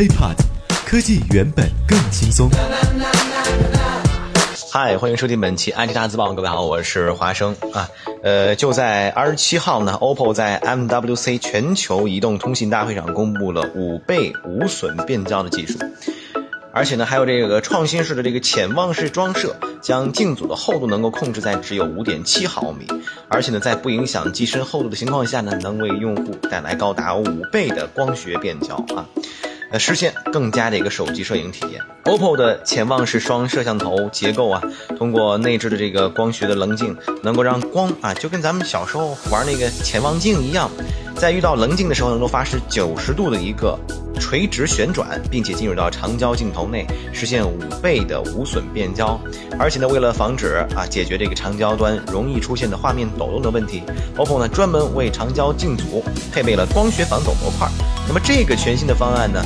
HiPod，科技原本更轻松。嗨，欢迎收听本期 IT 大字报，各位好，我是华生啊。呃，就在二十七号呢，OPPO 在 MWC 全球移动通信大会上公布了五倍无损变焦的技术，而且呢，还有这个创新式的这个潜望式装设，将镜组的厚度能够控制在只有五点七毫米，而且呢，在不影响机身厚度的情况下呢，能为用户带来高达五倍的光学变焦啊。呃，实现更佳的一个手机摄影体验。OPPO 的潜望式双摄像头结构啊，通过内置的这个光学的棱镜，能够让光啊，就跟咱们小时候玩那个潜望镜一样，在遇到棱镜的时候，能够发生九十度的一个垂直旋转，并且进入到长焦镜头内，实现五倍的无损变焦。而且呢，为了防止啊，解决这个长焦端容易出现的画面抖动的问题，OPPO 呢专门为长焦镜组配备了光学防抖模块。那么这个全新的方案呢？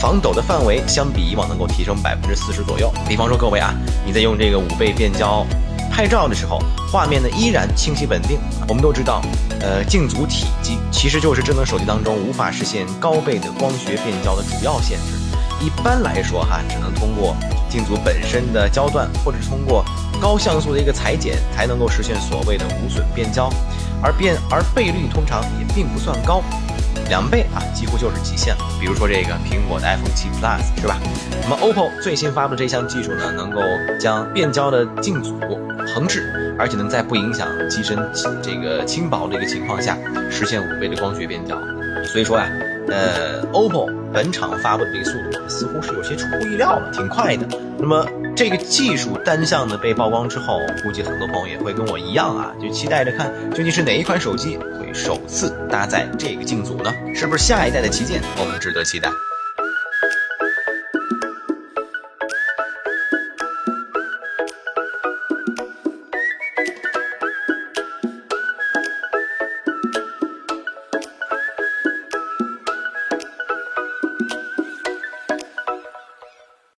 防抖的范围相比以往能够提升百分之四十左右。比方说，各位啊，你在用这个五倍变焦拍照的时候，画面呢依然清晰稳定。我们都知道，呃，镜组体积其实就是智能手机当中无法实现高倍的光学变焦的主要限制。一般来说哈，只能通过镜组本身的焦段，或者是通过高像素的一个裁剪，才能够实现所谓的无损变焦。而变而倍率通常也并不算高。两倍啊，几乎就是极限了。比如说这个苹果的 iPhone 7 Plus 是吧？那么 OPPO 最新发布的这项技术呢，能够将变焦的镜组横置，而且能在不影响机身这个轻薄的一个情况下，实现五倍的光学变焦。所以说啊，呃，OPPO 本场发布的这个速度似乎是有些出乎意料了，挺快的。那么这个技术单向的被曝光之后，估计很多朋友也会跟我一样啊，就期待着看究竟是哪一款手机会首次搭载这个镜组呢？是不是下一代的旗舰？我们值得期待。